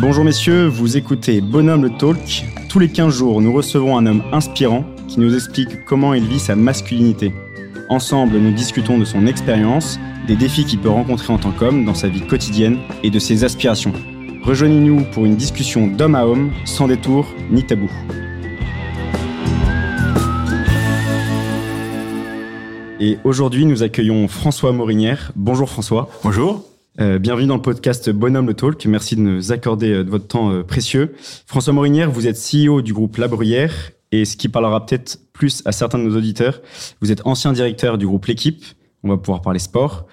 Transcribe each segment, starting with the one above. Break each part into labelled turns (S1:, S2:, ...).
S1: Bonjour messieurs, vous écoutez Bonhomme le Talk. Tous les 15 jours, nous recevons un homme inspirant qui nous explique comment il vit sa masculinité. Ensemble, nous discutons de son expérience, des défis qu'il peut rencontrer en tant qu'homme dans sa vie quotidienne et de ses aspirations. Rejoignez-nous pour une discussion d'homme à homme, sans détour ni tabou. Et aujourd'hui, nous accueillons François Morinière. Bonjour François.
S2: Bonjour.
S1: Euh, bienvenue dans le podcast Bonhomme le Talk. Merci de nous accorder euh, votre temps euh, précieux. François Morinière, vous êtes CEO du groupe La Bruyère et ce qui parlera peut-être plus à certains de nos auditeurs, vous êtes ancien directeur du groupe L'équipe. On va pouvoir parler sport.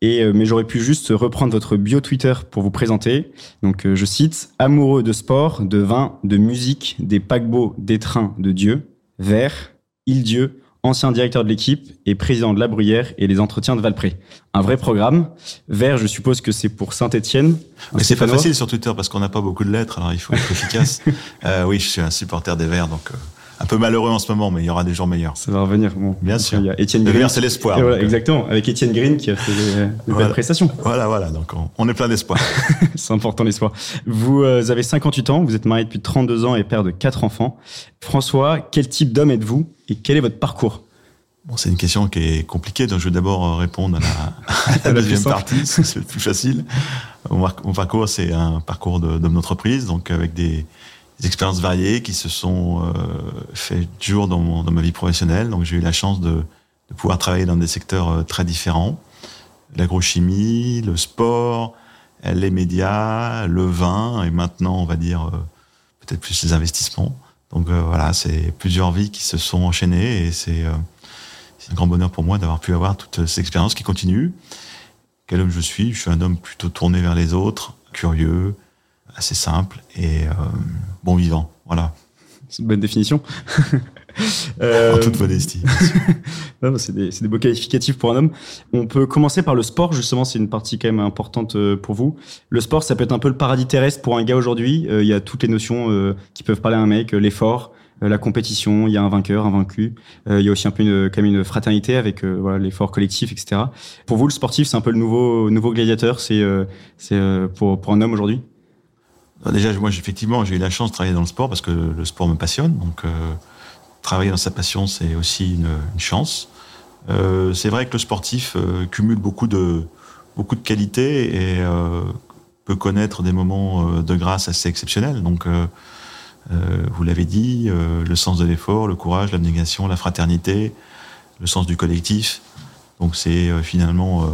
S1: Et, mais j'aurais pu juste reprendre votre bio Twitter pour vous présenter. Donc, je cite Amoureux de sport, de vin, de musique, des paquebots, des trains, de Dieu, vert, il Dieu, ancien directeur de l'équipe et président de La Bruyère et les entretiens de Valpré. Un vrai programme. Vert, je suppose que c'est pour Saint-Etienne.
S2: Mais c'est pas facile sur Twitter parce qu'on n'a pas beaucoup de lettres, alors il faut être efficace. euh, oui, je suis un supporter des Verts, donc euh, un peu malheureux en ce moment, mais il y aura des jours meilleurs.
S1: Ça va revenir.
S2: Bon, Bien sûr.
S1: Il y a Étienne
S2: le
S1: Green.
S2: Vert, c'est l'espoir.
S1: Voilà,
S2: euh,
S1: exactement. Avec Étienne Green qui a fait des, des
S2: Voilà.
S1: belles prestations.
S2: Voilà, voilà. Donc on, on est plein d'espoir.
S1: c'est important l'espoir. Vous euh, avez 58 ans, vous êtes marié depuis 32 ans et père de quatre enfants. François, quel type d'homme êtes-vous et quel est votre parcours?
S2: Bon, c'est une question qui est compliquée, donc je vais d'abord euh, répondre à la, à deuxième partie, c'est le plus facile. Mon, parcours, c'est un parcours de- d'homme d'entreprise, donc avec des, des expériences variées qui se sont euh, fait jour dans, mon- dans ma vie professionnelle. Donc j'ai eu la chance de, de pouvoir travailler dans des secteurs euh, très différents l'agrochimie, le sport, les médias, le vin, et maintenant, on va dire euh, peut-être plus les investissements. Donc euh, voilà, c'est plusieurs vies qui se sont enchaînées et euh, c'est un grand bonheur pour moi d'avoir pu avoir toutes ces expériences qui continuent. Quel homme je suis? Je suis un homme plutôt tourné vers les autres, curieux, assez simple et euh, bon vivant. Voilà,
S1: C'est une bonne définition.
S2: en
S1: Euh,
S2: toute modestie.
S1: C'est des, c'est des beaux qualificatifs pour un homme. On peut commencer par le sport, justement, c'est une partie quand même importante euh, pour vous. Le sport, ça peut être un peu le paradis terrestre pour un gars aujourd'hui. Euh, Il y a toutes les notions euh, qui peuvent parler à un mec, l'effort, la compétition, il y a un vainqueur, un vaincu. Il y a aussi un peu une, quand même une fraternité avec voilà, l'effort collectif, etc. Pour vous, le sportif, c'est un peu le nouveau, nouveau gladiateur, c'est c'est pour, pour un homme aujourd'hui?
S2: Déjà, moi, effectivement, j'ai eu la chance de travailler dans le sport parce que le sport me passionne. Donc, euh, travailler dans sa passion, c'est aussi une, chance. Euh, c'est vrai que le sportif euh, cumule beaucoup de, beaucoup de qualités et peut connaître des moments de grâce assez exceptionnels. Donc, vous l'avez dit, le sens de l'effort, le courage, l'abnégation, la fraternité, le sens du collectif. Donc, c'est finalement,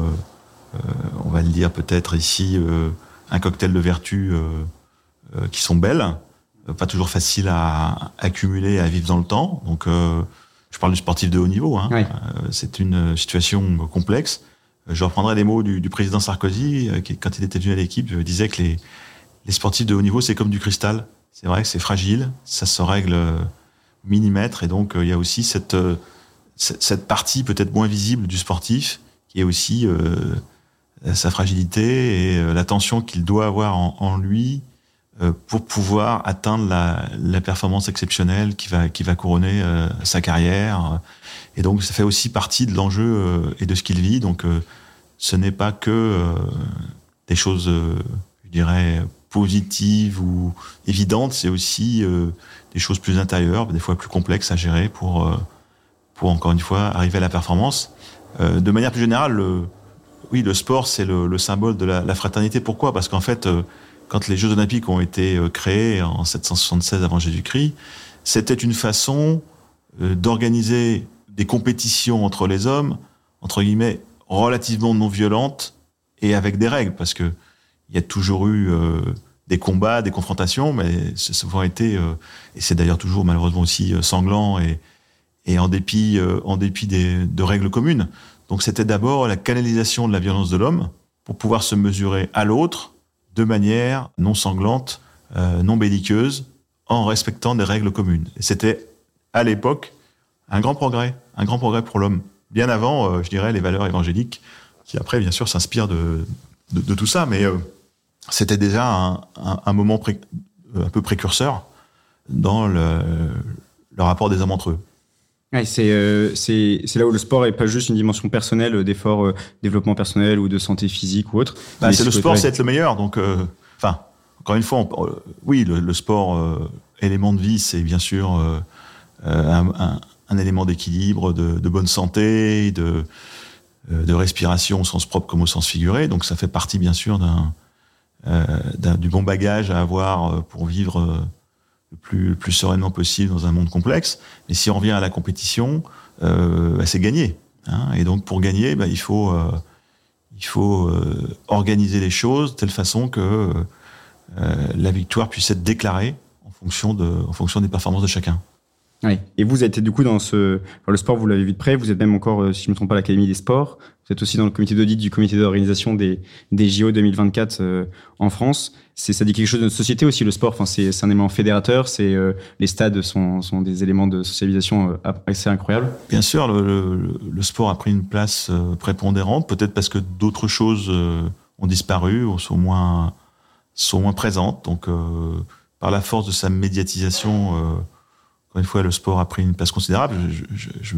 S2: on va le dire peut-être ici, un cocktail de vertus qui sont belles, euh, pas toujours faciles à accumuler, à vivre dans le temps. Donc, euh, je parle du sportif de haut niveau. Hein.
S1: Oui.
S2: Euh, c'est une situation complexe. Euh, Je reprendrai les mots du, du président Sarkozy, euh, qui, quand il était venu à l'équipe, euh, disait que les, les sportifs de haut niveau, c'est comme du cristal. C'est vrai que c'est fragile, ça se règle euh, millimètre, et donc euh, il y a aussi cette, euh, cette, partie peut-être moins visible du sportif, qui est aussi euh, sa fragilité et euh, l'attention qu'il doit avoir en, en lui euh, pour pouvoir atteindre la, performance exceptionnelle qui va, qui va couronner euh, sa carrière. Et donc, ça fait aussi partie de l'enjeu euh, et de ce qu'il vit. Donc, euh, ce n'est pas que euh, des choses, euh, je dirais, positives ou évidentes, c'est aussi euh, des choses plus intérieures, des fois plus complexes à gérer pour, euh, pour encore une fois, arriver à la performance. Euh, de manière plus générale, le, oui, le sport, c'est le, le symbole de la, fraternité. Pourquoi? Parce qu'en fait, euh, quand les Jeux Olympiques ont été euh, créés en 776 avant Jésus-Christ, c'était une façon euh, d'organiser des compétitions entre les hommes, entre guillemets, relativement non violentes et avec des règles, parce que il y a toujours eu euh, des combats, des confrontations, mais c'est souvent été, et c'est d'ailleurs toujours malheureusement aussi sanglant et, et en dépit, en dépit de règles communes. Donc c'était d'abord la canalisation de la violence de l'homme pour pouvoir se mesurer à l'autre de manière non sanglante, euh, non belliqueuse, en respectant des règles communes. C'était à l'époque un grand progrès, un grand progrès pour l'homme. Bien avant, euh, je dirais, les valeurs évangéliques, qui après, bien sûr, s'inspirent de, tout ça, mais euh, c'était déjà un, moment un peu précurseur dans le rapport des hommes entre eux.
S1: Ouais, c'est euh, c'est là où le sport est pas juste une dimension personnelle euh, d'effort euh, développement personnel ou de santé physique ou autre.
S2: Bah, c'est le sport, c'est être le meilleur. Donc, euh, enfin, encore une fois, oui, le, sport, élément de vie, c'est bien sûr un, un, élément d'équilibre, de, de, bonne santé, de, de respiration au sens propre comme au sens figuré. Donc ça fait partie bien sûr d'un du bon bagage à avoir pour vivre le plus, le plus sereinement possible dans un monde complexe. Mais si on revient à la compétition, euh, bah, c'est gagner. Hein. Et donc pour gagner, bah, il faut, euh, il faut euh, organiser les choses de telle façon que euh, la victoire puisse être déclarée en fonction, de, en fonction des performances de chacun.
S1: Oui. Et vous êtes du coup dans ce dans le sport, vous l'avez vu de près. Vous êtes même encore, euh, si je ne me trompe pas, l'Académie des sports. Vous êtes aussi dans le comité d'audit du comité d'organisation des, des JO 2024 euh, en France. C'est ça dit quelque chose de notre société aussi le sport. Enfin, c'est un élément fédérateur. C'est euh, les stades sont, sont des éléments de socialisation assez incroyables.
S2: Bien sûr, le, le, sport a pris une place prépondérante. Peut-être parce que d'autres choses ont disparu ou sont moins sont moins présentes. Donc, par la force de sa médiatisation une fois, le sport a pris une place considérable. Je, je, je,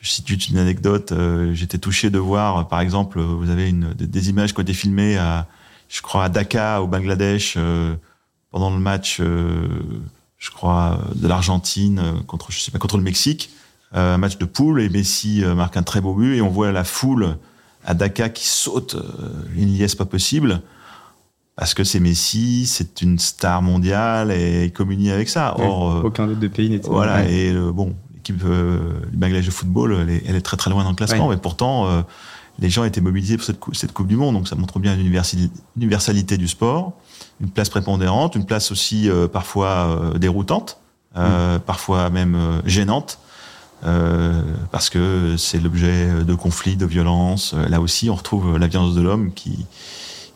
S2: je cite une anecdote. Euh, j'étais touché de voir, par exemple, vous avez une, des images qui ont été filmées à, je crois, à Dhaka, au Bangladesh, euh, pendant le match, euh, je crois, de l'Argentine contre, je sais pas, contre le Mexique, un match de poule, et Messi marque un très beau but, et on voit la foule à Dhaka qui saute une liesse pas possible parce que c'est Messi, c'est une star mondiale et il communie avec ça.
S1: Or, euh, aucun autre pays n'était.
S2: Voilà, et bon, l'équipe euh, du Bangladesh de football, elle est, très très loin dans le classement, mais pourtant, euh, les gens étaient mobilisés pour cette, cette, Coupe du Monde, donc ça montre bien l'universalité du sport, une place prépondérante, une place aussi parfois déroutante, mm. parfois même gênante. parce que c'est l'objet de conflits, de violences. Là aussi, on retrouve la violence de l'homme qui,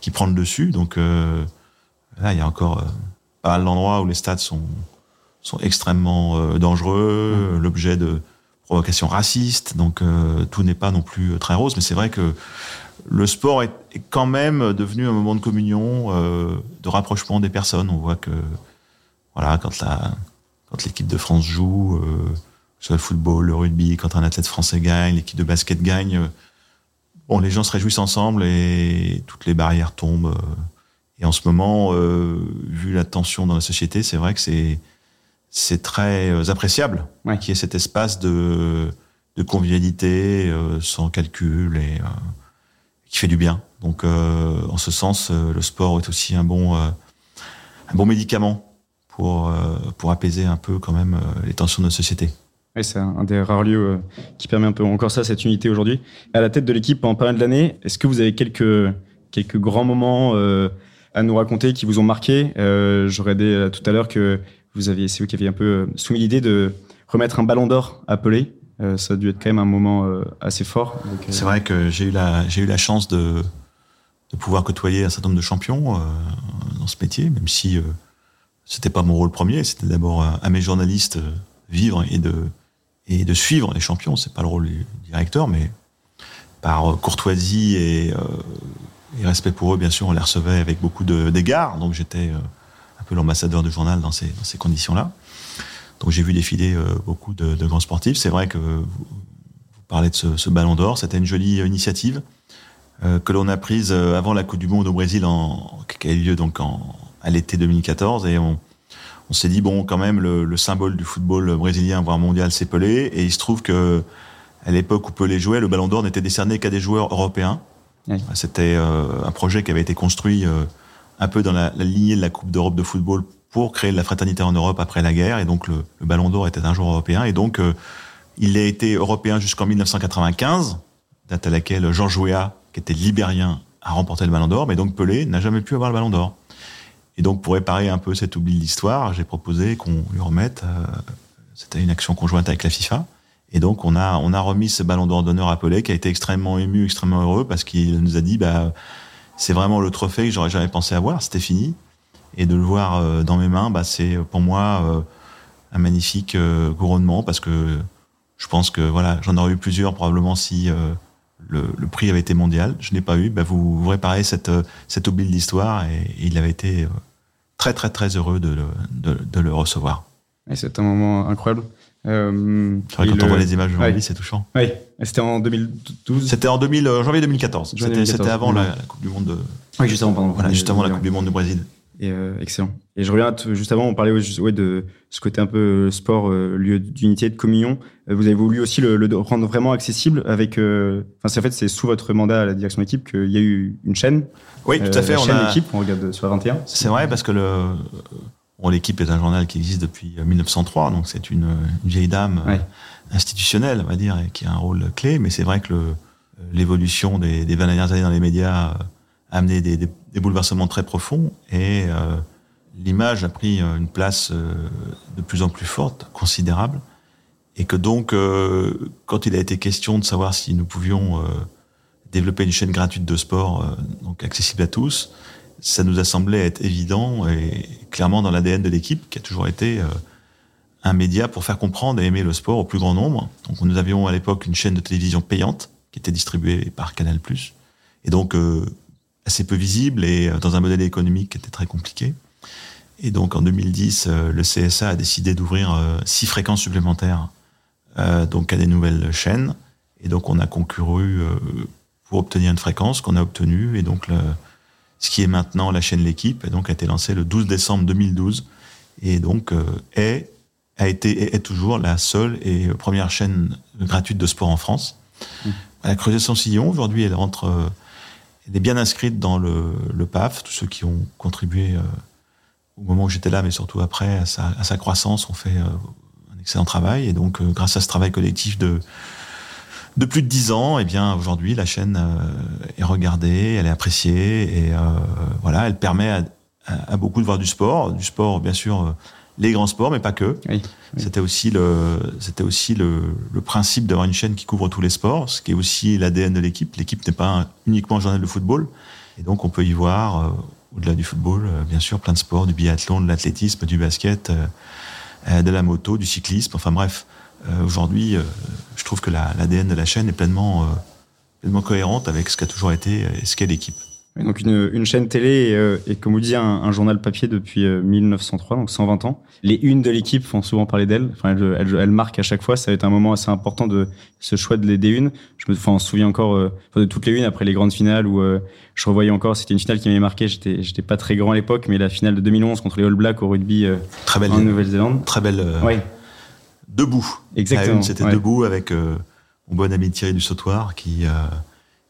S2: qui prend le dessus. Donc euh, là, il y a encore euh, pas mal d'endroits où les stades sont, sont extrêmement euh, dangereux, mmh. l'objet de provocations racistes. Donc tout n'est pas non plus très rose. Mais c'est vrai que le sport est, quand même devenu un moment de communion, de rapprochement des personnes. On voit que voilà, quand la quand l'équipe de France joue, soit le football, le rugby, quand un athlète français gagne, l'équipe de basket gagne, bon, les gens se réjouissent ensemble et toutes les barrières tombent. Euh. Et en ce moment, euh, vu la tension dans la société, c'est vrai que c'est c'est très euh, appréciable ouais. qu'il y ait cet espace de de convivialité sans calcul et qui fait du bien. Donc, en ce sens, le sport est aussi un bon un bon médicament pour pour apaiser un peu quand même les tensions de notre société.
S1: Oui, c'est un, des rares lieux euh, qui permet un peu encore ça, cette unité aujourd'hui. À la tête de l'équipe pendant pas mal d'années, est-ce que vous avez quelques, quelques grands moments euh, à nous raconter qui vous ont marqué? Euh, J'aurais dit euh, tout à l'heure que vous aviez, c'est vous qui aviez un peu euh, soumis l'idée de remettre un ballon d'or à Pelé. ça a dû être quand même un moment assez fort.
S2: C'est vrai que j'ai eu la, j'ai eu la chance de, de pouvoir côtoyer un certain nombre de champions dans ce métier, même si c'était pas mon rôle premier, c'était d'abord à mes journalistes vivre et de et de suivre les champions. C'est pas le rôle du directeur, mais par courtoisie et, euh, et, respect pour eux, bien sûr, on les recevait avec beaucoup d'égards. Donc j'étais euh, un peu l'ambassadeur du journal dans ces, dans ces conditions-là. Donc j'ai vu défiler euh, beaucoup de, de, grands sportifs. C'est vrai que vous, parlez de ce, ce ballon d'or. C'était une jolie initiative euh, que l'on a prise euh, avant la Coupe du Monde au Brésil, en, qui a eu lieu donc en, à l'été 2014, et on on s'est dit bon, quand même, le, le, symbole du football brésilien, voire mondial, c'est Pelé. Et il se trouve que à l'époque où Pelé jouait, le Ballon d'Or n'était décerné qu'à des joueurs européens. Oui. C'était euh, un projet qui avait été construit euh, un peu dans la, la, lignée de la Coupe d'Europe de football pour créer de la fraternité en Europe après la guerre. Et donc le, le Ballon d'Or était un joueur européen. Et donc euh, il a été européen jusqu'en 1995, date à laquelle Georges Weah, qui était libérien, a remporté le Ballon d'Or. Mais donc Pelé n'a jamais pu avoir le Ballon d'Or. Et donc, pour réparer un peu cet oubli de l'histoire, j'ai proposé qu'on lui remette. Euh, C'était une action conjointe avec la FIFA. Et donc, on a, on a remis ce ballon d'or d'honneur à Pelé, qui a été extrêmement ému, extrêmement heureux, parce qu'il nous a dit, bah, c'est vraiment le trophée que j'aurais jamais pensé avoir. C'était fini. Et de le voir euh, dans mes mains, bah, c'est pour moi euh, un magnifique couronnement, parce que je pense que voilà, j'en aurais eu plusieurs probablement si euh, le, le, prix avait été mondial. Je n'ai pas eu. Bah, vous, vous réparez cette, cet oubli de l'histoire et, et, il avait été très très très heureux de le, de, de le recevoir.
S1: C'est un moment incroyable.
S2: Euh, vrai, quand on voit les images aujourd'hui, ouais. c'est touchant.
S1: Oui, c'était en 2012
S2: C'était en 2000, euh, janvier 2014. C'était avant la, la, Coupe du Monde de...
S1: Oui, juste avant, pardon.
S2: Voilà, juste avant la Coupe du Monde de Brésil.
S1: Et excellent. Et je reviens juste avant, on parlait ouais, de ce côté un peu sport, lieu d'unité, de communion. vous avez voulu aussi le, rendre vraiment accessible avec. Enfin, c'est en fait c'est sous votre mandat à la direction d'équipe qu'il y a eu une chaîne.
S2: Oui, tout à fait.
S1: La
S2: on
S1: chaîne
S2: a...
S1: équipe, on regarde sur 21.
S2: C'est vrai parce que le Bon, l'équipe est un journal qui existe depuis 1903, donc c'est une, une, vieille dame institutionnelle, on va dire, et qui a un rôle clé. Mais c'est vrai que l'évolution des, des 20 dernières années dans les médias amené des, bouleversements très profonds et euh, l'image a pris une place de plus en plus forte, considérable. Et que donc, euh, quand il a été question de savoir si nous pouvions euh, développer une chaîne gratuite de sport, donc accessible à tous, ça nous a semblé être évident et clairement dans l'ADN de l'équipe qui a toujours été euh, un média pour faire comprendre et aimer le sport au plus grand nombre. Donc nous avions à l'époque une chaîne de télévision payante qui était distribuée par Canal+, et donc euh, assez peu visible et euh, dans un modèle économique qui était très compliqué. Et donc en 2010, le CSA a décidé d'ouvrir six fréquences supplémentaires donc à des nouvelles chaînes. Et donc on a concouru pour obtenir une fréquence qu'on a obtenue. Et donc le, ce qui est maintenant la chaîne L'équipe, et donc a été lancée le 12 décembre 2012, et donc euh, est, a été et est toujours la seule et première chaîne gratuite de sport en France. Mmh. Elle a creusé son sillon, aujourd'hui elle rentre, euh, elle est bien inscrite dans le, le PAF, tous ceux qui ont contribué euh, au moment où j'étais là, mais surtout après, à sa, à sa croissance, ont fait un excellent travail, et donc grâce à ce travail collectif de de plus de dix ans, eh bien aujourd'hui la chaîne euh, est regardée, elle est appréciée et euh, voilà, elle permet à, à, beaucoup de voir du sport, du sport bien sûr euh, les grands sports, mais pas que. Oui, C'était aussi le c'était aussi le, principe d'avoir une chaîne qui couvre tous les sports, ce qui est aussi l'ADN de l'équipe. L'équipe n'est pas uniquement un journal de football, et donc on peut y voir au-delà du football, bien sûr, plein de sports, du biathlon, de l'athlétisme, du basket, de la moto, du cyclisme, enfin bref. Euh, aujourd'hui, euh, je trouve que l'ADN de la chaîne est pleinement, euh, pleinement cohérente avec ce qu'a toujours été et ce qu'est l'équipe.
S1: Donc une, une, chaîne télé et, et comme vous dites, un, un, journal papier depuis 1903, donc 120 ans. Les unes de l'équipe font souvent parler d'elle. Enfin, elles, elles, elles, marquent à chaque fois. Ça va être un moment assez important de ce choix de les des unes. Je me, enfin, on se souvient encore euh, de toutes les unes après les grandes finales où euh, je revoyais encore. C'était une finale qui m'avait marqué. J'étais, j'étais pas très grand à l'époque, mais la finale de 2011 contre les All Blacks au rugby euh,
S2: très belle,
S1: en Nouvelle-Zélande.
S2: Très belle.
S1: Ouais
S2: debout.
S1: Exactement.
S2: C'était debout avec euh, mon bon ami Thierry du Sautoir qui, euh,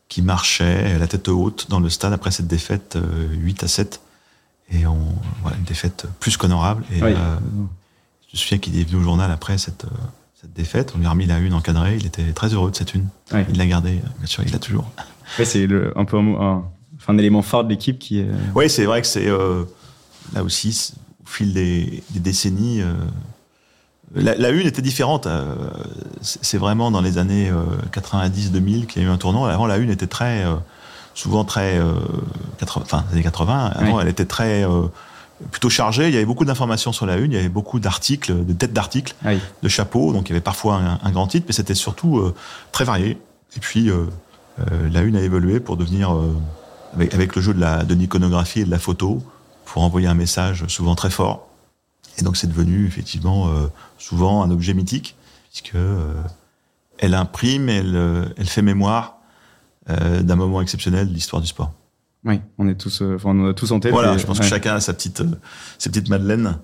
S2: qui marchait la tête haute dans le stade après cette défaite 8 euh, à 7. Et on, voilà, une défaite plus qu'honorable. Et euh, je me souviens qu'il est venu au journal après cette, cette défaite. On lui a remis la une encadrée. Il était très heureux de cette une. Il l'a gardée, bien sûr, il l'a toujours.
S1: C'est un peu un, un, un, élément phare de l'équipe qui est.
S2: Oui, c'est vrai que c'est là aussi, au fil des, des décennies, la, la, une était différente. Euh, c'est vraiment dans les années 90-2000 euh, qu'il y a eu un tournant. Avant, la une était très, euh, souvent très, 80, enfin, années 80. Avant, oui. elle était très, plutôt chargée. Il y avait beaucoup d'informations sur la une. Il y avait beaucoup d'articles, de têtes d'articles,
S1: oui.
S2: de chapeaux. Donc, il y avait parfois un, un grand titre, mais c'était surtout très varié. Et puis, la une a évolué pour devenir, avec, avec, le jeu de la de l'iconographie et de la photo, pour envoyer un message souvent très fort. Et donc c'est devenu effectivement euh, souvent un objet mythique, puisque euh, elle imprime, elle, euh, elle fait mémoire euh, d'un moment exceptionnel de l'histoire du sport.
S1: Oui, on est tous, enfin, on a tous en tête.
S2: Voilà, et, je pense ouais. que chacun a sa petite, ses petites madeleines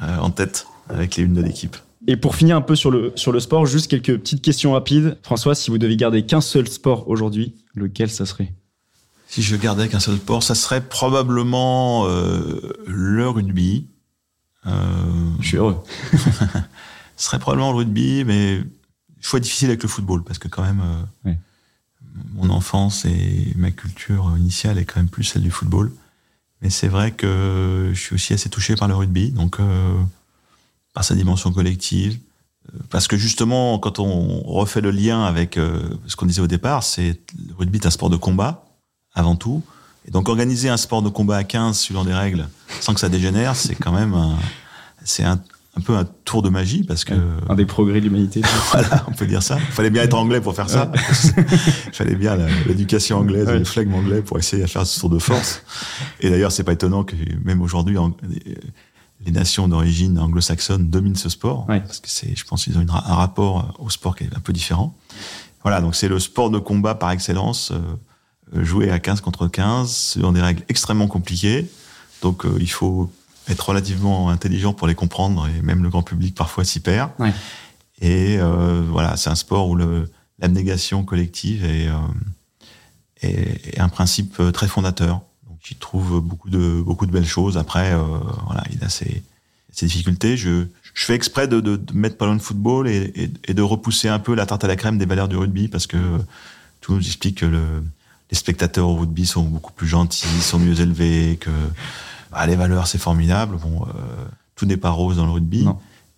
S2: en tête avec les unes de l'équipe.
S1: Et pour finir un peu sur le, sur le sport, juste quelques petites questions rapides. François, si vous deviez garder qu'un seul sport aujourd'hui, lequel ça serait?
S2: Si je gardais qu'un seul sport, ça serait probablement le rugby.
S1: Euh, je suis heureux.
S2: ce serait probablement le rugby, mais choix difficile avec le football parce que quand même, euh,
S1: oui.
S2: mon enfance et ma culture initiale est quand même plus celle du football. Mais c'est vrai que je suis aussi assez touché par le rugby, donc euh, par sa dimension collective, parce que justement, quand on refait le lien avec euh, ce qu'on disait au départ, c'est le rugby est un sport de combat avant tout. Et donc organiser un sport de combat à 15 suivant des règles sans que ça dégénère, c'est quand même un, c'est un, un, peu un tour de magie parce que
S1: un des progrès de l'humanité.
S2: voilà, on peut dire ça. Il fallait bien être anglais pour faire ça. Il fallait bien l'éducation anglaise, le flegme anglais pour essayer de faire ce tour de force. Et d'ailleurs, c'est pas étonnant que même aujourd'hui les nations d'origine anglo-saxonne dominent ce sport
S1: ouais.
S2: parce que c'est, je pense, qu'ils ont une, un rapport au sport qui est un peu différent. Voilà, donc c'est le sport de combat par excellence. Euh, jouer à 15 contre 15 selon des règles extrêmement compliquées, Donc il faut être relativement intelligent pour les comprendre et même le grand public parfois s'y perd.
S1: Ouais.
S2: Et voilà, c'est un sport où l'abnégation collective est, est, un principe très fondateur. Donc j'y trouve beaucoup de beaucoup de belles choses. Après, voilà, il a ses, ses difficultés. Je, je fais exprès de, de, de, mettre pas loin de football et, et, et, de repousser un peu la tarte à la crème des valeurs du rugby parce que tout nous explique que le, les spectateurs au rugby sont beaucoup plus gentils, sont mieux élevés, que bah, les valeurs c'est formidable. Bon, euh, tout n'est pas rose dans le rugby.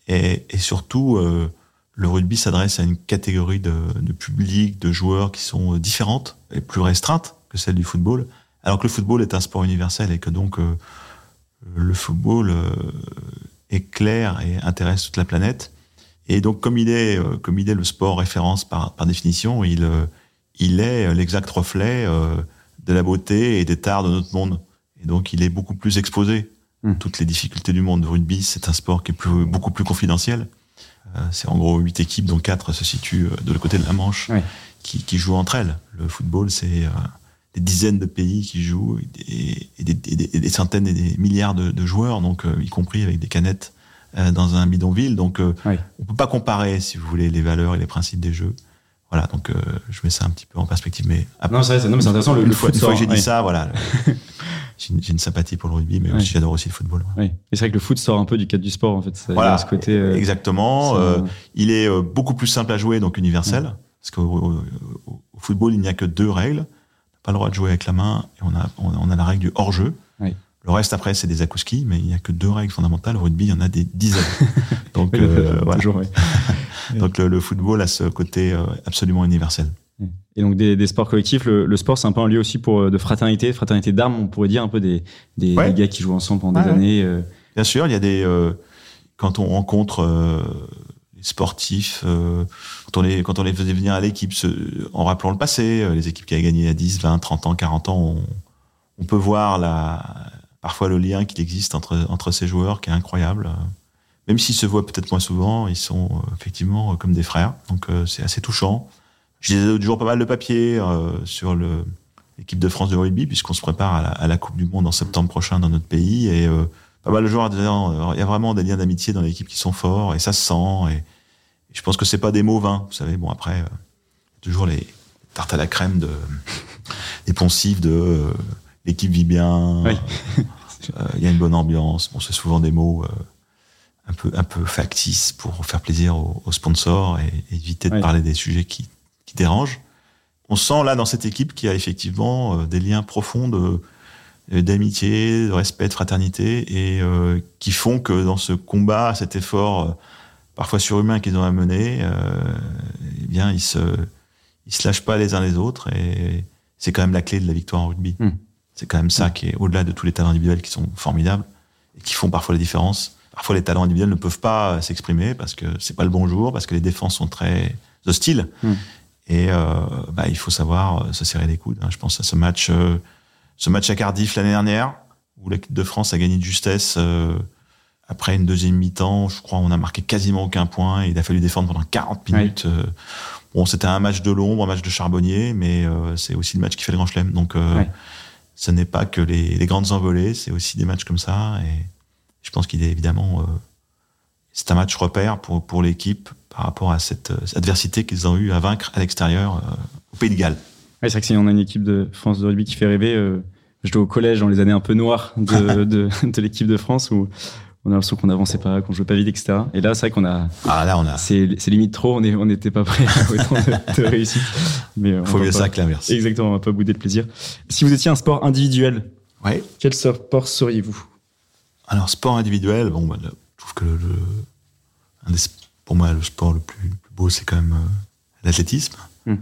S2: Et, et, surtout, euh, le rugby s'adresse à une catégorie de, de public, de joueurs qui sont euh, différentes et plus restreintes que celle du football. Alors que le football est un sport universel et que donc euh, le football euh, est clair et intéresse toute la planète. Et donc, comme il est, euh, comme il est le sport référence par, par définition, il, euh, il est l'exact reflet de la beauté et des tares de notre monde. Et donc, il est beaucoup plus exposé. Mmh. Toutes les difficultés du monde. Le rugby, c'est un sport qui est plus, beaucoup plus confidentiel. c'est en gros huit équipes, dont quatre se situent de l'autre côté de la Manche,
S1: oui.
S2: qui, qui, jouent entre elles. Le football, c'est des dizaines de pays qui jouent et des, et des, et des centaines et des milliards de, de joueurs, donc euh, y compris avec des canettes euh, dans un bidonville. Donc euh,
S1: oui.
S2: on peut pas comparer, si vous voulez, les valeurs et les principes des jeux. Voilà, donc je mets ça un petit peu en perspective. Mais
S1: après, non, c'est intéressant. Le,
S2: une
S1: le
S2: fois, une fois que j'ai dit ça, voilà. j'ai une, une, sympathie pour le rugby, mais j'adore aussi le football.
S1: Oui. Et c'est vrai que le foot sort un peu du cadre du sport, en fait. Ça,
S2: Voilà,
S1: ce côté, euh,
S2: exactement.
S1: ça-
S2: Euh, il est euh, beaucoup plus simple à jouer, donc universel. Parce qu'au au- au- au football, il n'y a que deux règles. On n'a pas le droit de jouer avec la main et on a, on, on a la règle du hors-jeu. Le reste, après, c'est des akouskis, mais il n'y a que deux règles fondamentales. Au rugby, il y en a des dizaines. donc, euh, voilà.
S1: toujours, oui.
S2: donc le, le football a ce côté euh, absolument universel.
S1: Et donc des, des sports collectifs, le, le sport c'est un peu un lieu aussi pour euh, de fraternité, de fraternité d'armes, on pourrait dire un peu des, des,
S2: Ouais.
S1: des gars qui jouent ensemble pendant des
S2: ouais.
S1: années. euh,
S2: Bien sûr, il y a des euh, quand on rencontre euh, les sportifs, quand on les quand on les faisait venir à l'équipe, en rappelant le passé, les équipes qui avaient gagné à 10, 20, 30 ans, 40 ans, on, on peut voir la parfois le lien qu'il existe entre entre ces joueurs qui est incroyable. Même s'ils se voient peut-être moins souvent, ils sont euh, effectivement euh, comme des frères. Donc euh, c'est assez touchant. Je lisais jour pas mal de papiers sur l'équipe de France de rugby puisqu'on se prépare à la, Coupe du Monde en septembre prochain dans notre pays et pas mal de joueurs il y a vraiment des liens d'amitié dans l'équipe qui sont forts et ça se sent et, je pense que c'est pas des mots vains vous savez bon après euh, toujours les tartes à la crème de des poncifs de l'équipe vit bien
S1: Oui.
S2: euh, il y a une bonne ambiance bon c'est souvent des mots euh, un peu un peu factices pour faire plaisir aux, aux sponsors et, et éviter de
S1: Oui.
S2: parler des sujets qui qui dérangent on sent là dans cette équipe qu'il y a effectivement euh, des liens profonds de euh, d'amitié, de respect, de fraternité, et euh, qui font que dans ce combat, cet effort euh, parfois surhumain qu'ils ont à mener, euh, eh bien, ils se, ils se lâchent pas les uns les autres, et c'est quand même la clé de la victoire en rugby.
S1: Mm.
S2: C'est quand même ça qui est au-delà de tous les talents individuels qui sont formidables et qui font parfois la différence. Parfois, les talents individuels ne peuvent pas euh, s'exprimer parce que c'est pas le bon jour, parce que les défenses sont très hostiles.
S1: Mm.
S2: Et euh, bah, il faut savoir euh, se serrer les coudes. hein. Je pense à ce match, euh, ce match à Cardiff l'année dernière, où l'équipe de France a gagné de justesse. euh, après une deuxième mi-temps, je crois, on a marqué quasiment aucun point. Et il a fallu défendre pendant 40 minutes. Bon, c'était un match de l'ombre, un match de charbonnier, mais c'est aussi le match qui fait le grand chelem. Donc, euh,
S1: Ouais.
S2: Ce n'est pas que les, les grandes envolées, c'est aussi des matchs comme ça. Et je pense qu'il est évidemment, euh, c'est un match repère pour, pour l'équipe par rapport à cette, euh, cette adversité qu'ils ont eu à vaincre à l'extérieur euh, au Pays de Galles.
S1: Ouais, c'est vrai que si on a une équipe de France de rugby qui fait rêver, euh, je dois au collège dans les années un peu noires de, de, de l'équipe de France où on a l'impression qu'on n'avançait pas, qu'on jouait pas vite, etc. Et là, c'est vrai qu'on a,
S2: Ah là, on a.
S1: c'est c'est limite trop, on n'était pas prêt à autant de, de réussite. Mais euh,
S2: Faut mieux ça que l'inverse.
S1: Exactement, on va pas bouder de plaisir. Si vous étiez un sport individuel,
S2: Ouais.
S1: quel sport seriez-vous?
S2: Alors, sport individuel, bon, bah, le- je trouve que le, le- un des, pour moi, le sport le plus, plus beau, c'est quand même euh, l'athlétisme,
S1: Hmm.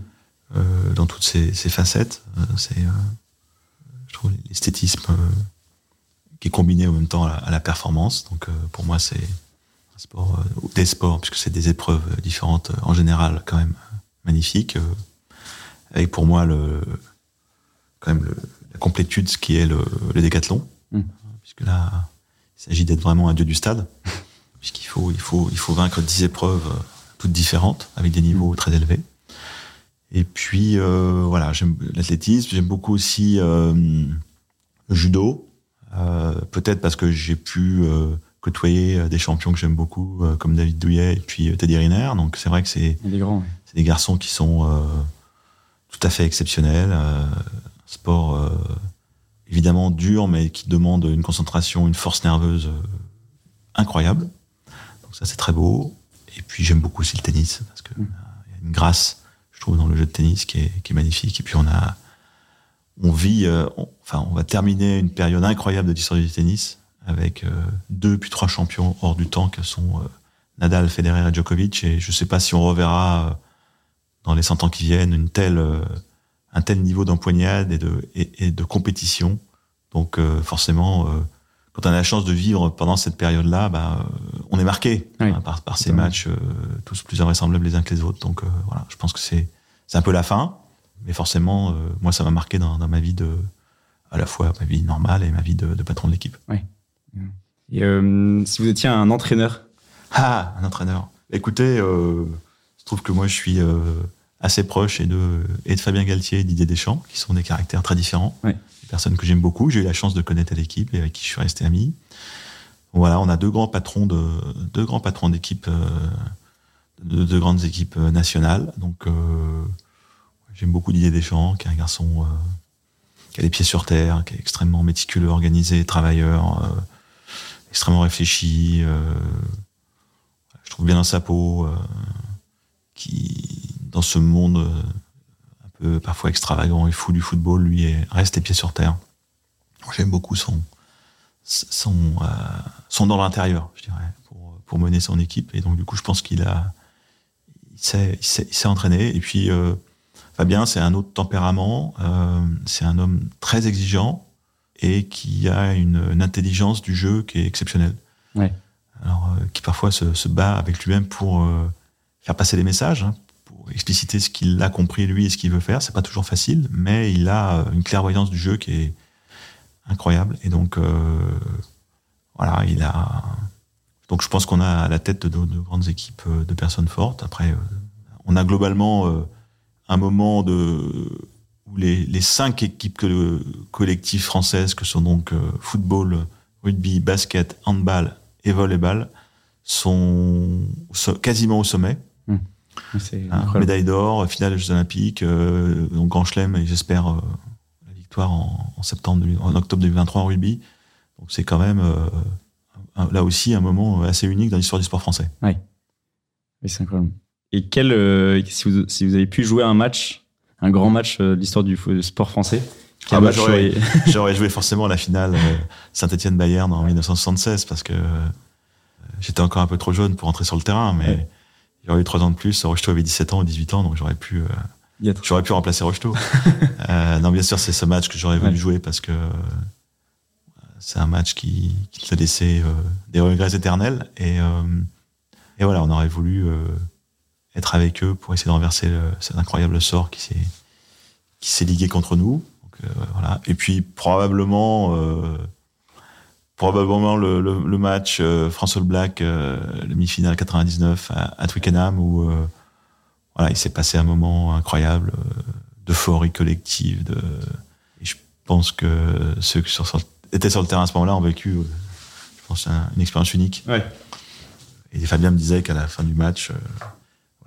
S2: Euh, dans toutes ses, ses facettes. C'est, je trouve, l'esthétisme qui est combiné en même temps à la, à la performance. Donc, euh, pour moi, c'est un sport, euh, des sports, puisque c'est des épreuves différentes, euh, en général, quand même magnifiques. euh, avec pour moi le, quand même le, la complétude, ce qui est le, le décathlon,
S1: Hmm.
S2: puisque là, il s'agit d'être vraiment un dieu du stade, puisqu'il faut, il faut, il faut vaincre 10 épreuves toutes différentes, avec des niveaux très élevés. Et puis, euh, voilà, j'aime l'athlétisme, j'aime beaucoup aussi euh, le judo, Peut-être parce que j'ai pu côtoyer des champions que j'aime beaucoup, comme David Douillet et puis Teddy Riner. Donc c'est vrai que c'est
S1: des, grands,
S2: des garçons qui sont tout à fait exceptionnels. sport évidemment dur, mais qui demande une concentration, une force nerveuse incroyable. Donc ça c'est très beau. Et puis j'aime beaucoup aussi le tennis parce que mm. il y a une grâce, je trouve, dans le jeu de tennis qui est, qui est magnifique. Et puis on a, on vit, euh, enfin on va terminer une période incroyable de l'histoire du tennis avec euh, deux puis trois champions hors du temps que sont euh, Nadal, Federer et Djokovic. Et je sais pas si on reverra dans les 100 ans qui viennent une telle, un tel niveau d'empoignade et de, et, et, de compétition. Donc forcément quand on a la chance de vivre pendant cette période-là, bah, euh, on est marqué hein, par, par, ces matchs euh, tous plus invraisemblables les uns que les autres. Donc euh, voilà, je pense que c'est un peu la fin, mais forcément, moi, ça m'a marqué dans, dans, ma vie de, à la fois ma vie normale et ma vie de, de patron de l'équipe.
S1: Oui. Et si vous étiez un entraîneur?
S2: Ah, un entraîneur. Écoutez, je trouve que moi, je suis assez proche et de, et de Fabien Galtier et Didier Deschamps, qui sont des caractères très différents.
S1: Oui
S2: personnes que j'aime beaucoup. J'ai eu la chance de connaître l'équipe et avec qui je suis resté ami. Voilà, on a deux grands patrons de deux grands patrons d'équipe, euh, de deux grandes équipes euh, nationales. Donc euh, j'aime beaucoup Didier Deschamps, qui est un garçon qui a les pieds sur terre, qui est extrêmement méticuleux, organisé, travailleur, extrêmement réfléchi. je trouve bien dans sa peau, qui dans ce monde parfois extravagant et fou du football, lui reste les pieds sur terre. J'aime beaucoup son, son, euh, son dans l'intérieur, je dirais, pour, pour, mener son équipe. Et donc, du coup, je pense qu'il a, il s'est, il s'est, entraîné. Et puis, euh, Fabien, c'est un autre tempérament. Euh, c'est un homme très exigeant et qui a une, intelligence du jeu qui est exceptionnelle.
S1: Ouais.
S2: Alors, euh, qui parfois se, se, bat avec lui-même pour euh, faire passer les messages, hein, expliciter ce qu'il a compris lui et ce qu'il veut faire. C'est pas toujours facile, mais il a une clairvoyance du jeu qui est incroyable. Et donc, euh, voilà, il a. Donc, je pense qu'on a à la tête de, de, grandes équipes euh, de personnes fortes. Après, euh, on a globalement euh, un moment de où les, les cinq équipes que, collectives françaises, que sont donc football, rugby, basket, handball et volleyball, sont quasiment au sommet. Hein, médaille d'or, finale des Jeux Olympiques, euh, donc Grand Chelem, et j'espère euh, la victoire en, septembre, en octobre 2023 en rugby. Donc c'est quand même euh, là aussi un moment assez unique dans l'histoire du sport français.
S1: Oui, oui c'est incroyable. Et quel, si, vous, si, vous, avez pu jouer un match, un grand match de l'histoire du, sport français,
S2: ah bah, j'aurais joué forcément la finale Saint-Étienne-Bayern en 1976 parce que j'étais encore un peu trop jeune pour entrer sur le terrain, mais J'aurais eu 3 ans de plus. Rocheteau avait 17 ans ou 18 ans, donc j'aurais pu, euh, j'aurais pu remplacer Rocheteau. euh, non, bien sûr, c'est ce match que j'aurais voulu jouer parce que euh, c'est un match qui, qui te laissé euh, des regrets éternels. Et, euh, et voilà, on aurait voulu être avec eux pour essayer de renverser le, cet incroyable sort qui s'est, qui s'est ligué contre nous. Donc, voilà. Et puis, probablement, probablement le, le, le match euh, France All Black, euh, le demi-finale 99 à, à Twickenham où euh, voilà, il s'est passé un moment incroyable euh, d'euphorie collective. De, et je pense que ceux qui sur, étaient sur le terrain à ce moment-là ont vécu, je pense, une expérience unique.
S1: Ouais.
S2: Et Fabien me disait qu'à la fin du match,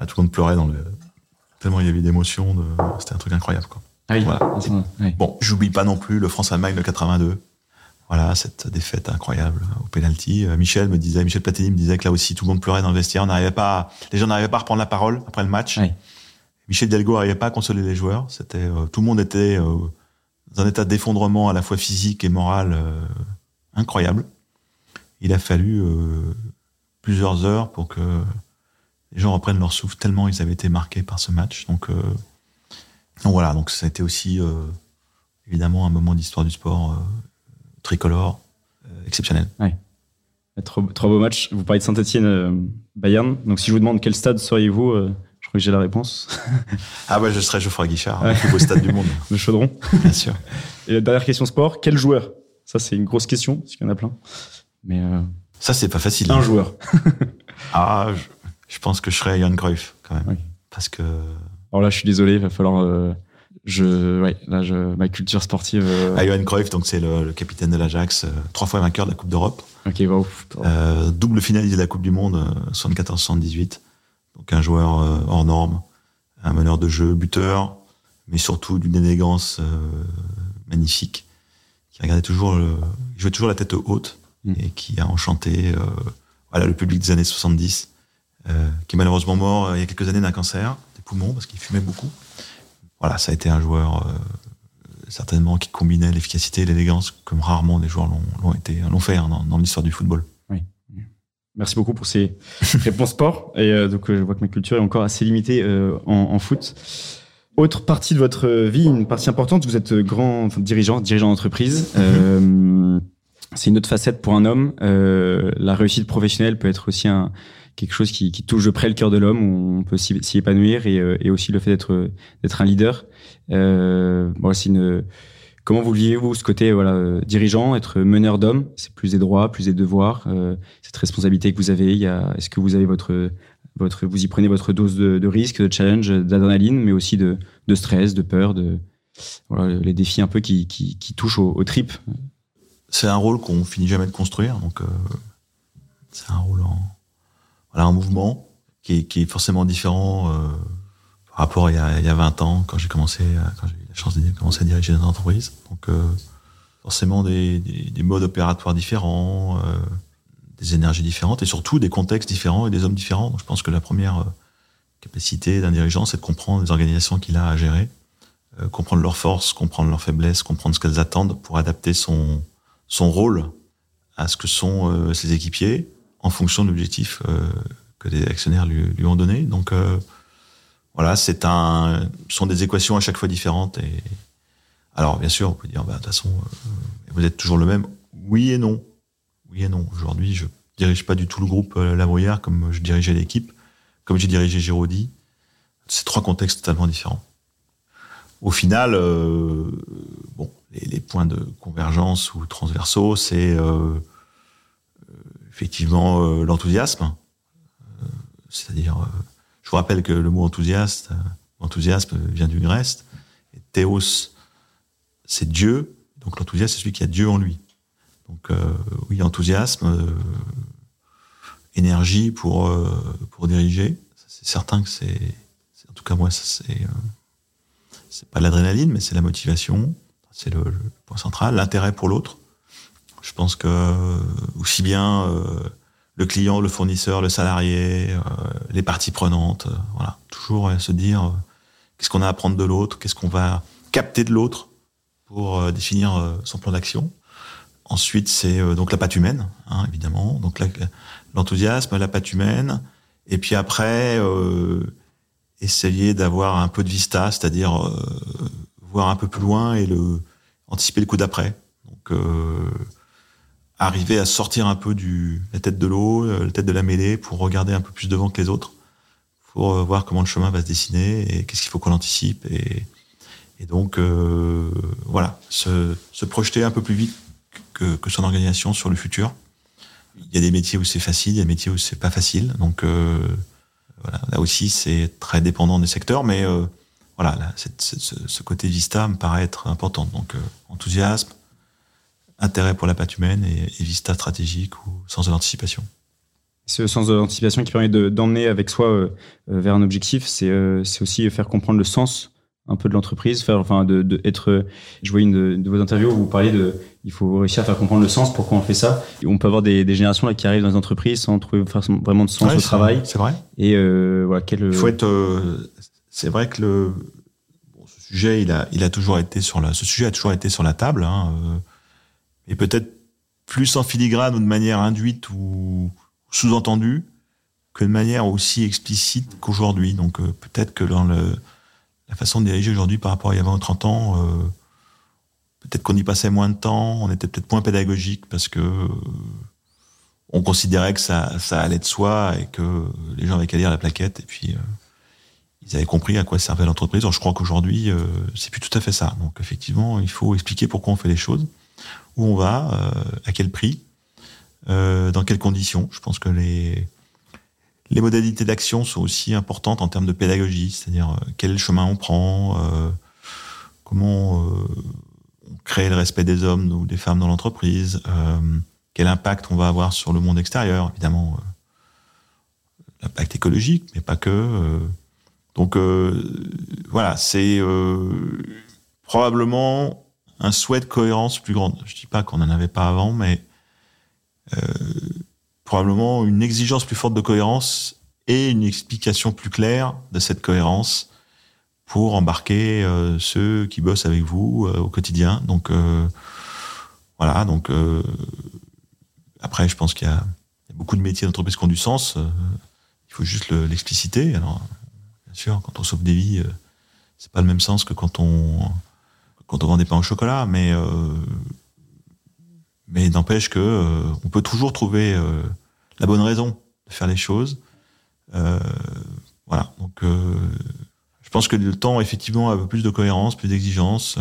S2: tout le monde pleurait dans le tellement il y avait d'émotions. De... C'était un truc incroyable. Quoi.
S1: Ah oui.
S2: Voilà.
S1: Oui.
S2: Bon, j'oublie pas non plus le France-Allemagne de 82 voilà, cette défaite incroyable au penalty. Euh, Michel me disait, Michel Platini me disait que là aussi tout le monde pleurait dans le vestiaire. On n'arrivait pas, les gens n'arrivaient pas à reprendre la parole après le match.
S1: Oui.
S2: Michel Delgo n'arrivait pas à consoler les joueurs. C'était, euh, tout le monde était euh, dans un état d'effondrement à la fois physique et moral euh, incroyable. Il a fallu euh, plusieurs heures pour que les gens reprennent leur souffle tellement ils avaient été marqués par ce match. Donc, donc voilà, donc ça a été aussi évidemment un moment d'histoire du sport tricolore, euh, exceptionnel.
S1: Ouais. Trop, trop beau match. Vous parlez de Saint-Etienne, euh, Bayern. Donc si je vous demande quel stade seriez-vous, euh, je crois que j'ai la réponse.
S2: ah ouais, je serais Geoffroy Guichard, ouais. le plus beau stade du monde.
S1: Le chaudron.
S2: Bien sûr.
S1: Et la dernière question sport, quel joueur? Ça c'est une grosse question, parce qu'il y en a plein. Mais
S2: Ça c'est pas facile.
S1: Un hein. joueur.
S2: ah, je, je, pense que je serais Johan Cruyff quand même.
S1: Oui.
S2: Parce que...
S1: Alors là, je suis désolé, il va falloir je, ouais, là, je, ma culture sportive. Euh...
S2: Ah, Johan Cruyff, donc c'est le, le, capitaine de l'Ajax, euh, trois fois vainqueur de la Coupe d'Europe.
S1: Ok, wow.
S2: Euh, double finaliste de la Coupe du Monde, 74-78. Donc un joueur hors norme, un meneur de jeu, buteur, mais surtout d'une élégance magnifique, qui regardait toujours, le, jouait toujours la tête haute mm. et qui a enchanté, voilà, le public des années 70, qui est malheureusement mort il y a quelques années d'un cancer des poumons parce qu'il fumait beaucoup voilà, ça a été un joueur euh, certainement qui combinait l'efficacité et l'élégance comme rarement des joueurs l'ont été, l'ont fait hein, dans, l'histoire du football.
S1: Oui. Merci beaucoup pour ces réponses sport. Et euh, donc, euh, je vois que ma culture est encore assez limitée en, foot. Autre partie de votre vie, une partie importante, vous êtes grand dirigeant, dirigeant d'entreprise. Mm-hmm. c'est une autre facette pour un homme. la réussite professionnelle peut être aussi un, quelque chose qui, touche de près le cœur de l'homme, où on peut s'y épanouir, et, euh, et, aussi le fait d'être d'être un leader. Euh, comment vous vivez-vous ce côté voilà, dirigeant, être meneur d'hommes C'est plus des droits, plus des devoirs, euh, cette responsabilité que vous avez. Est-ce que vous avez votre votre, vous y prenez votre dose de, risque, de challenge, d'adrénaline, mais aussi de, de, stress, de peur, de les défis un peu qui, qui, touchent aux, tripes.
S2: C'est un rôle qu'on finit jamais de construire, donc c'est un rôle en, voilà, un mouvement qui est, qui est forcément différent euh, par rapport à il y, a, il y a 20 ans quand j'ai commencé, quand j'ai eu la chance de commencer à diriger une entreprise. Donc euh, forcément des, des, des, modes opératoires différents, euh, des énergies différentes et surtout des contextes différents et des hommes différents. Donc je pense que la première euh, capacité d'un dirigeant, c'est de comprendre les organisations qu'il a à gérer, euh, comprendre leurs forces, comprendre leurs faiblesses, comprendre ce qu'elles attendent pour adapter son, son rôle à ce que sont euh, ses équipiers en fonction de l'objectif euh, que les actionnaires lui, lui ont donné. Donc euh, voilà, c'est un, sont des équations à chaque fois différentes. Et alors bien sûr, on peut dire, bah, de toute façon, euh, vous êtes toujours le même. Oui et non. Oui et non. Aujourd'hui, je dirige pas du tout le groupe euh, La comme je dirigeais l'équipe, comme j'ai dirigé Giraudy. C'est trois contextes totalement différents. Au final, euh, bon, les, les, points de convergence ou transversaux, c'est euh, effectivement euh, l'enthousiasme. Euh, c'est-à-dire, euh, je vous rappelle que le mot enthousiaste, enthousiasme vient du grec. Et théos, c'est Dieu. Donc l'enthousiasme, c'est celui qui a Dieu en lui. Donc oui, enthousiasme, énergie pour pour diriger. C'est certain que c'est, en tout cas moi, c'est c'est pas l'adrénaline, mais c'est la motivation. C'est le, point central, l'intérêt pour l'autre. Je pense que euh, aussi bien euh, le client, le fournisseur, le salarié, euh, les parties prenantes, euh, voilà, toujours se dire euh, qu'est-ce qu'on a à apprendre de l'autre, qu'est-ce qu'on va capter de l'autre pour définir son plan d'action. Ensuite, c'est donc la patte humaine, hein, évidemment. Donc l'enthousiasme, la, la patte humaine. Et puis après, essayer d'avoir un peu de vista, c'est-à-dire voir un peu plus loin et le anticiper le coup d'après. Donc euh, arriver à sortir un peu du la tête de l'eau, euh, la tête de la mêlée, pour regarder un peu plus devant que les autres, pour euh, voir comment le chemin va se dessiner et qu'est-ce qu'il faut qu'on anticipe et, donc euh, voilà, se, se, projeter un peu plus vite que, que, son organisation sur le futur. Il y a des métiers où c'est facile, il y a des métiers où c'est pas facile, donc euh, voilà, là aussi c'est très dépendant des secteurs, mais euh, voilà, là, cette, cette, ce côté vista me paraît être important. Donc enthousiasme, intérêt pour la patte humaine et, et vista stratégique ou sens de l'anticipation.
S1: Ce sens de l'anticipation qui permet d'emmener de, avec soi euh, vers un objectif, c'est euh, aussi faire comprendre le sens un peu de l'entreprise, faire enfin de, de, être. Je voyais une de, de, vos interviews où vous parliez de, il faut réussir à faire comprendre le sens pourquoi on fait ça. Et on peut avoir des, des générations là qui arrivent dans les entreprises sans trouver vraiment de sens ouais, au travail.
S2: C'est vrai.
S1: Et euh, voilà, quel.
S2: Il faut être. Euh, c'est vrai que le bon, ce sujet, il a, il a toujours été sur la. Ce sujet a toujours été sur la table. Hein, euh, et peut-être plus en filigrane ou de manière induite ou sous-entendue que de manière aussi explicite qu'aujourd'hui. Donc euh, peut-être que dans la façon de diriger aujourd'hui par rapport à il y a 20 ou 30 ans, euh, peut-être qu'on y passait moins de temps, on était peut-être moins pédagogique parce que euh, on considérait que ça, allait de soi et que les gens avaient qu'à lire la plaquette et puis ils avaient compris à quoi servait l'entreprise. Je crois qu'aujourd'hui, euh, c'est plus tout à fait ça. Donc effectivement, il faut expliquer pourquoi on fait les choses où on va, euh, à quel prix, euh, dans quelles conditions. Je pense que les, modalités d'action sont aussi importantes en termes de pédagogie, c'est-à-dire euh, quel chemin on prend, comment on crée le respect des hommes ou des femmes dans l'entreprise, quel impact on va avoir sur le monde extérieur, évidemment, l'impact écologique, mais pas que. donc voilà, c'est probablement un souhait de cohérence plus grand. Je dis pas qu'on n'en avait pas avant, mais euh, probablement une exigence plus forte de cohérence et une explication plus claire de cette cohérence pour embarquer euh, ceux qui bossent avec vous euh, au quotidien. Donc voilà, donc après je pense qu'il y, a beaucoup de métiers d'entreprise qui ont du sens. il faut juste l'expliciter. Alors bien sûr, quand on sauve des vies, c'est pas le même sens que quand on on vend des pains au chocolat, mais euh, mais n'empêche que euh, on peut toujours trouver euh, la bonne raison de faire les choses. voilà. Donc, je pense que le temps effectivement a un peu plus de cohérence, plus d'exigence.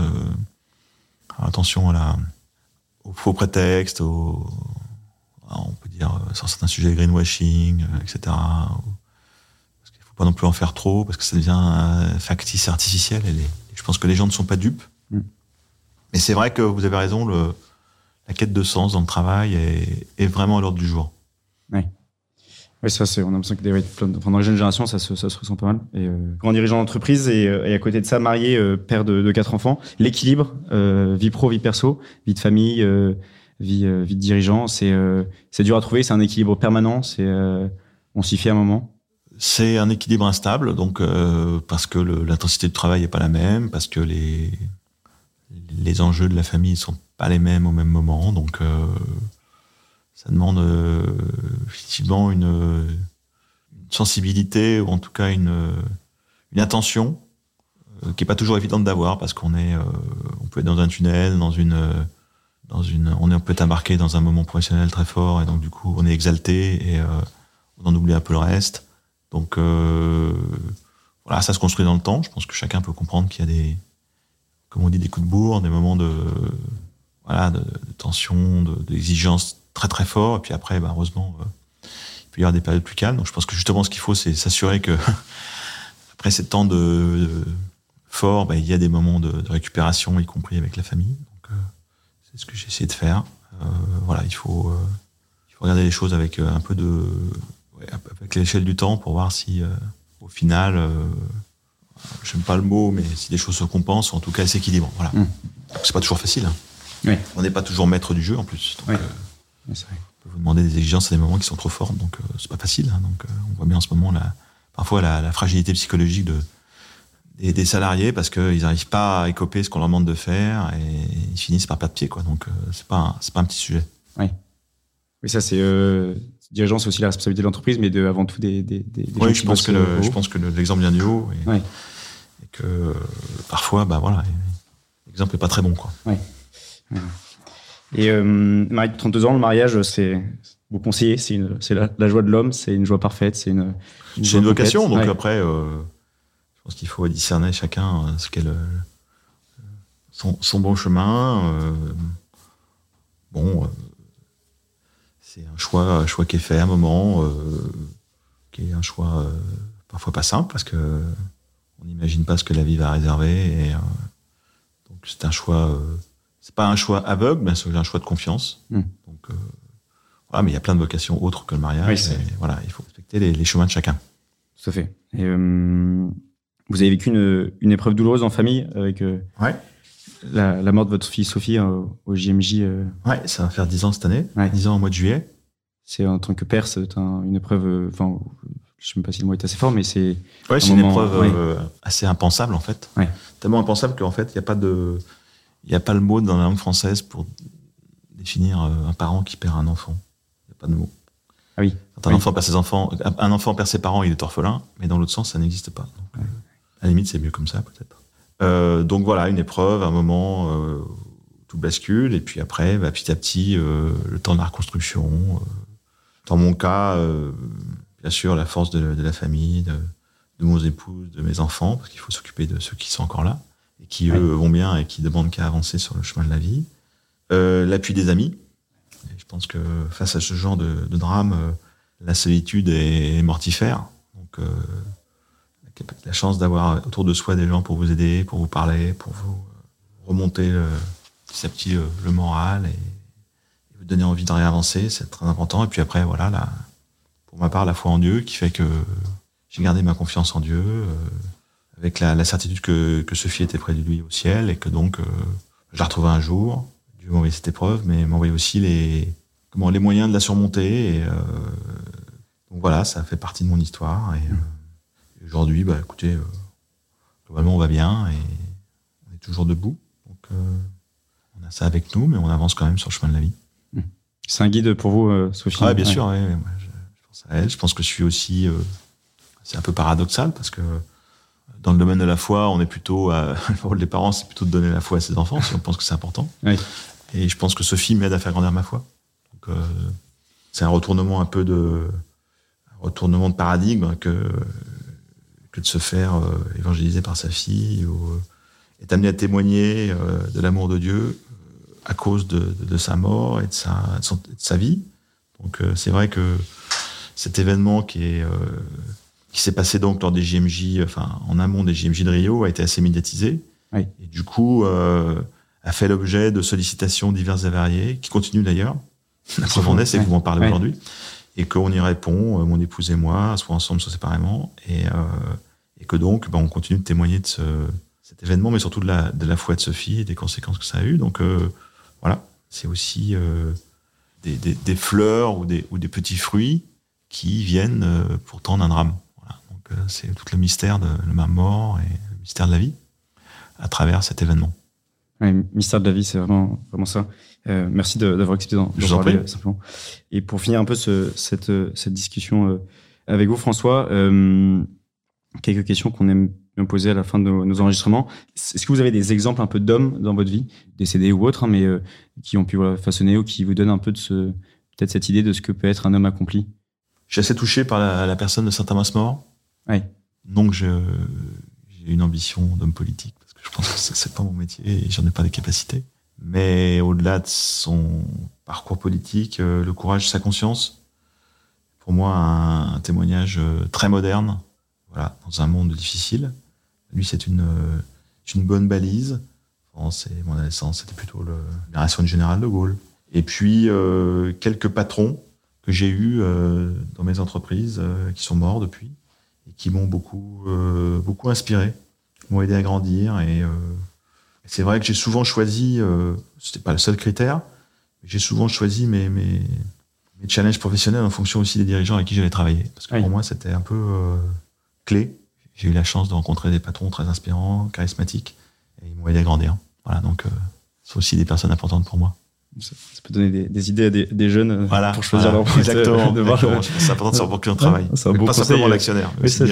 S2: attention à la, aux faux prétextes, aux, on peut dire sur certains sujets greenwashing, etc. Parce qu'il faut pas non plus en faire trop, parce que ça devient factice artificiel. Je pense que les gens ne sont pas dupes. Mais c'est vrai que vous avez raison, le, la quête de sens dans le travail est, est vraiment à l'ordre du jour.
S1: Oui. Oui, ça, c'est, on a l'impression que des, enfin, dans les jeunes générations, ça se, ça se ressent pas mal. Et, euh, grand dirigeant d'entreprise et, euh, et, à côté de ça, marié, euh, père de, de, quatre enfants. L'équilibre, euh, vie pro, vie perso, vie de famille, euh, vie, vie de dirigeant, c'est, c'est dur à trouver. C'est un équilibre permanent. C'est, on s'y fait à un moment.
S2: C'est un équilibre instable, donc parce que l'intensité de travail n'est pas la même, parce que les les enjeux de la famille ne sont pas les mêmes au même moment, donc euh, ça demande euh, effectivement une, sensibilité ou en tout cas une, une attention euh, qui est pas toujours évidente d'avoir parce qu'on est, on peut être dans un tunnel, dans une, dans une, on est peut être embarqué dans un moment professionnel très fort et donc du coup on est exalté et on en oublie un peu le reste. Donc voilà, ça se construit dans le temps. Je pense que chacun peut comprendre qu'il y a des comme on dit, des coups de bourre, des moments de, voilà, de, tension, d'exigence très très fort. Et puis après, bah, heureusement, euh, il peut y avoir des périodes plus calmes. Donc je pense que justement, ce qu'il faut, c'est s'assurer que après ces temps de, fort, bah, il y a des moments de, récupération, y compris avec la famille. Donc euh, c'est ce que j'ai essayé de faire. Euh, voilà, il faut, regarder les choses avec un peu de, avec l'échelle du temps pour voir si, au final j'aime pas le mot, mais si les choses se compensent, en tout cas, elles s'équilibrent. Voilà. Mm. C'est pas toujours facile. Hein. On n'est pas toujours maître du jeu en plus. Donc, euh, On peut vous demander des exigences à des moments qui sont trop fortes, donc euh, c'est pas facile. Hein. donc euh, on voit bien en ce moment la, parfois la, fragilité psychologique de, des, salariés parce qu'ils n'arrivent pas à écoper ce qu'on leur demande de faire et ils finissent par perdre pied. Quoi. Donc c'est pas, c'est pas un petit sujet.
S1: Oui. Oui, ça c'est dirigeant, c'est aussi la responsabilité de l'entreprise, mais de, avant tout des, des, des
S2: oui, je pense, que le, je pense que l'exemple vient du haut. Et, que parfois, bah voilà, l'exemple n'est pas très bon. Quoi.
S1: Et euh, Marie, 32 ans, le mariage, c'est vous conseillez, c'est la, la, joie de l'homme, c'est une joie parfaite, c'est une,
S2: une, une vocation. Donc après, euh, je pense qu'il faut discerner chacun euh, ce qu'est le, son, son, bon chemin. Euh, bon, c'est un choix, un choix qui est fait à un moment, qui est un choix parfois pas simple parce que on n'imagine pas ce que la vie va réserver. Et, euh, donc c'est un choix, euh, c'est pas un choix aveugle, mais c'est un choix de confiance. Hmm. Donc euh, voilà, mais il y a plein de vocations autres que le mariage. voilà, il faut respecter les, chemins de chacun.
S1: Tout à fait. Et, vous avez vécu une, une, épreuve douloureuse en famille avec
S2: ouais.
S1: La, la, mort de votre fille Sophie au, JMJ.
S2: Ouais, ça va faire 10 ans cette année, ouais. 10 ans au mois de juillet.
S1: C'est en tant que père, c'est une épreuve. Enfin, je sais même pas si le mot est assez fort, mais c'est.
S2: Ouais, c'est une épreuve euh, assez impensable en fait. Ouais. Tellement impensable qu'en fait, il n'y a pas de, il a pas le mot dans la langue française pour définir euh, un parent qui perd un enfant. Il n'y a pas de mot.
S1: Ah oui.
S2: Quand un enfant perd ses enfants, un enfant perd ses parents, il est orphelin, mais dans l'autre sens, ça n'existe pas. Donc, euh, à la limite, c'est mieux comme ça peut-être. Euh, donc voilà, une épreuve, un moment euh, tout bascule, et puis après, bah, petit à petit, le temps de la reconstruction. dans mon cas bien sûr la force de, la famille, de, de, mon épouse, de mes enfants, parce qu'il faut s'occuper de ceux qui sont encore là et qui eux vont bien et qui demandent qu'à avancer sur le chemin de la vie. Euh, L'appui des amis. je pense que face à ce genre de, de drame, euh, la solitude est mortifère. Donc euh, la chance d'avoir autour de soi des gens pour vous aider, pour vous parler, pour vous remonter petit à petit le, moral et, vous donner envie de réavancer, c'est très important. Et puis après, voilà, là, pour ma part, la foi en Dieu qui fait que j'ai gardé ma confiance en Dieu, avec la, certitude que, que Sophie était près de lui au ciel et que donc je la retrouvais un jour. Dieu m'a envoyé cette épreuve, mais m'a envoyé aussi les, comment, les moyens de la surmonter. Et, donc voilà, ça fait partie de mon histoire. Et, aujourd'hui, bah, écoutez, euh, globalement, on va bien et on est toujours debout. Donc, euh, on a ça avec nous, mais on avance quand même sur le chemin de la vie.
S1: Mmh. C'est un guide pour vous, euh, Sophie
S2: Oui, bien sûr. je, pense à elle. Je pense que je suis aussi. c'est un peu paradoxal parce que dans le domaine de la foi, on est plutôt. le rôle des parents, c'est plutôt de donner la foi à ses enfants si on pense que c'est important. Et je pense que Sophie m'aide à faire grandir ma foi. Donc, c'est un retournement un peu de retournement de paradigme que que de se faire euh, évangéliser par sa fille ou euh, est amené à témoigner euh, de l'amour de Dieu à cause de, de, sa mort et de sa, de, sa vie. Donc c'est vrai que cet événement qui est qui s'est passé donc lors des JMJ, enfin en amont des JMJ de Rio, a été assez médiatisé
S1: oui.
S2: et du coup a fait l'objet de sollicitations diverses et variées, qui continuent d'ailleurs. La preuve en est, c'est que vous m'en parlez aujourd'hui et qu'on y répond, mon épouse et moi, soit ensemble, soit séparément, et, euh, et que donc ben, on continue de témoigner de ce, cet événement, mais surtout de la, de la foi de Sophie et des conséquences que ça a eu. Donc euh, voilà, c'est aussi euh, des, des, des, fleurs ou des, ou des petits fruits qui viennent euh, pourtant d'un drame. Voilà. Donc c'est tout le mystère de la mort et le mystère de la vie à travers cet événement.
S1: Oui, mystère de la vie, c'est vraiment, vraiment ça. Euh, merci d'avoir accepté d'en parler simplement. Et pour finir un peu ce, cette, cette discussion euh, avec vous, François, euh, quelques questions qu'on aime bien poser à la fin de nos, enregistrements. Est-ce que vous avez des exemples un peu d'hommes dans votre vie, décédés ou autres, hein, mais euh, qui ont pu voilà, façonner ou qui vous donnent un peu de ce, peut-être cette idée de ce que peut être un homme accompli?
S2: Je suis assez touché par la, la personne de Saint-Thomas-Mort.
S1: Oui.
S2: Donc j'ai une ambition d'homme politique parce que je pense que c'est pas mon métier et j'en ai pas les capacités. Mais au-delà de son parcours politique, euh, le courage, sa conscience, pour moi, un, un témoignage euh, très moderne, voilà, dans un monde difficile. Lui, c'est une, euh, une bonne balise. c'est mon adolescence, c'était plutôt le, la réaction du général de Gaulle. Et puis, euh, quelques patrons que j'ai eus euh, dans mes entreprises euh, qui sont morts depuis et qui m'ont beaucoup, beaucoup inspiré, m'ont aidé à grandir et c'est vrai que j'ai souvent choisi, euh, c'était pas le seul critère, mais j'ai souvent choisi mes, mes, mes, challenges professionnels en fonction aussi des dirigeants avec qui j'allais travailler. Parce que pour moi, c'était un peu euh, clé. J'ai eu la chance de rencontrer des patrons très inspirants, charismatiques, et ils m'ont aidé à grandir. Voilà, donc euh, c'est aussi des personnes importantes pour moi.
S1: Ça, peut donner des, des, idées à des, des jeunes
S2: voilà,
S1: pour choisir
S2: voilà, leur Exactement. De voir C'est important de savoir pour qui on travaille.
S1: C'est un beau
S2: pas
S1: conseil,
S2: simplement l'actionnaire.
S1: Oui, ça,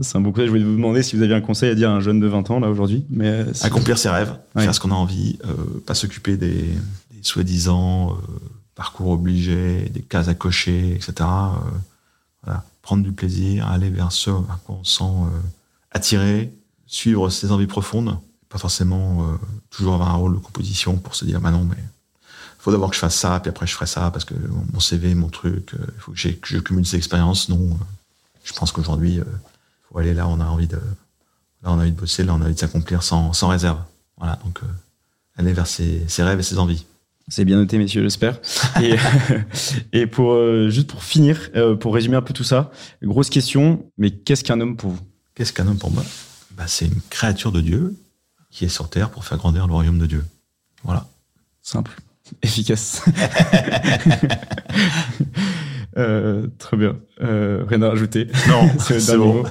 S1: c'est un bon conseil. Je voulais vous demander si vous aviez un conseil à dire à un jeune de 20 ans, là, aujourd'hui. Mais
S2: Accomplir ses rêves, ouais. faire ce qu'on a envie, euh, pas s'occuper des, des soi-disant euh, parcours obligés, des cases à cocher, etc. Euh, voilà. Prendre du plaisir, aller vers ce à quoi on sent euh, attiré, suivre ses envies profondes, pas forcément euh, toujours avoir un rôle de composition pour se dire, bah non, mais faut d'abord que je fasse ça, puis après je ferai ça, parce que mon CV, mon truc, il faut que, je cumule ces expériences. Non, je pense qu'aujourd'hui, faut aller là, on a envie de, là, on a envie de bosser, là, on a envie de s'accomplir sans, sans réserve. Voilà, donc euh, aller vers ses, rêves et ses envies.
S1: C'est bien noté, messieurs, j'espère. et, et pour euh, juste pour finir, euh, pour résumer un peu tout ça, grosse question, mais qu'est-ce qu'un homme pour vous?
S2: Qu'est-ce qu'un homme pour moi? Bah, C'est une créature de Dieu qui est sur terre pour faire grandir le royaume de Dieu. Voilà.
S1: Simple, efficace. Euh, très bien. Euh, rien à rajouter.
S2: Non, c'est bon.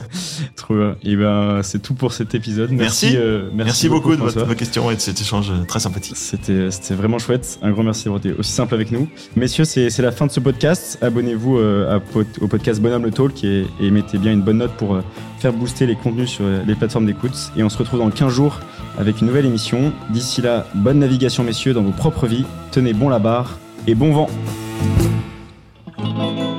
S1: Trop bien. Et ben, c'est tout pour cet épisode.
S2: Merci.
S1: Merci,
S2: euh, merci, merci, beaucoup, beaucoup de, votre, questions et de cet échange très sympathique.
S1: C'était, c'était vraiment chouette. Un grand merci d'avoir été aussi simple avec nous. Messieurs, c'est, c'est la fin de ce podcast. Abonnez-vous euh, à, au podcast Bonhomme le Talk et, et, mettez bien une bonne note pour euh, faire booster les contenus sur les plateformes d'écoute. Et on se retrouve dans 15 jours avec une nouvelle émission. D'ici là, bonne navigation, messieurs, dans vos propres vies. Tenez bon la barre et bon vent. Thank you.